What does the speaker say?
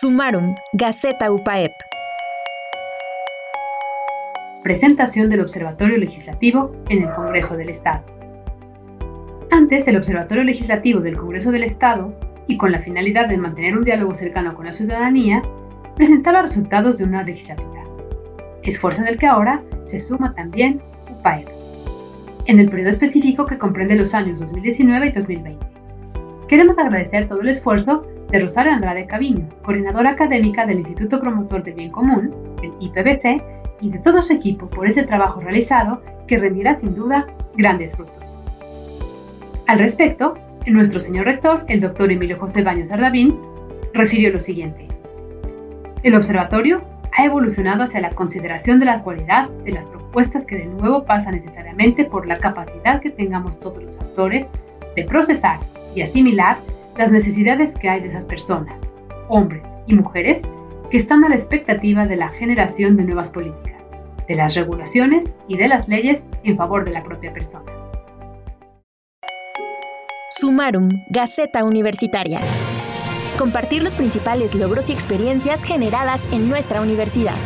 Sumaron, Gaceta UPAEP. Presentación del Observatorio Legislativo en el Congreso del Estado. Antes, el Observatorio Legislativo del Congreso del Estado, y con la finalidad de mantener un diálogo cercano con la ciudadanía, presentaba resultados de una legislatura, esfuerzo en el que ahora se suma también UPAEP, en el periodo específico que comprende los años 2019 y 2020. Queremos agradecer todo el esfuerzo de Rosario Andrade Caviño, coordinadora académica del Instituto Promotor del Bien Común, el IPBC, y de todo su equipo por ese trabajo realizado que rendirá sin duda grandes frutos. Al respecto, nuestro señor rector, el doctor Emilio José Baños Ardavín, refirió lo siguiente. El observatorio ha evolucionado hacia la consideración de la cualidad de las propuestas que de nuevo pasa necesariamente por la capacidad que tengamos todos los actores de procesar y asimilar las necesidades que hay de esas personas, hombres y mujeres, que están a la expectativa de la generación de nuevas políticas, de las regulaciones y de las leyes en favor de la propia persona. Sumarum, Gaceta Universitaria. Compartir los principales logros y experiencias generadas en nuestra universidad.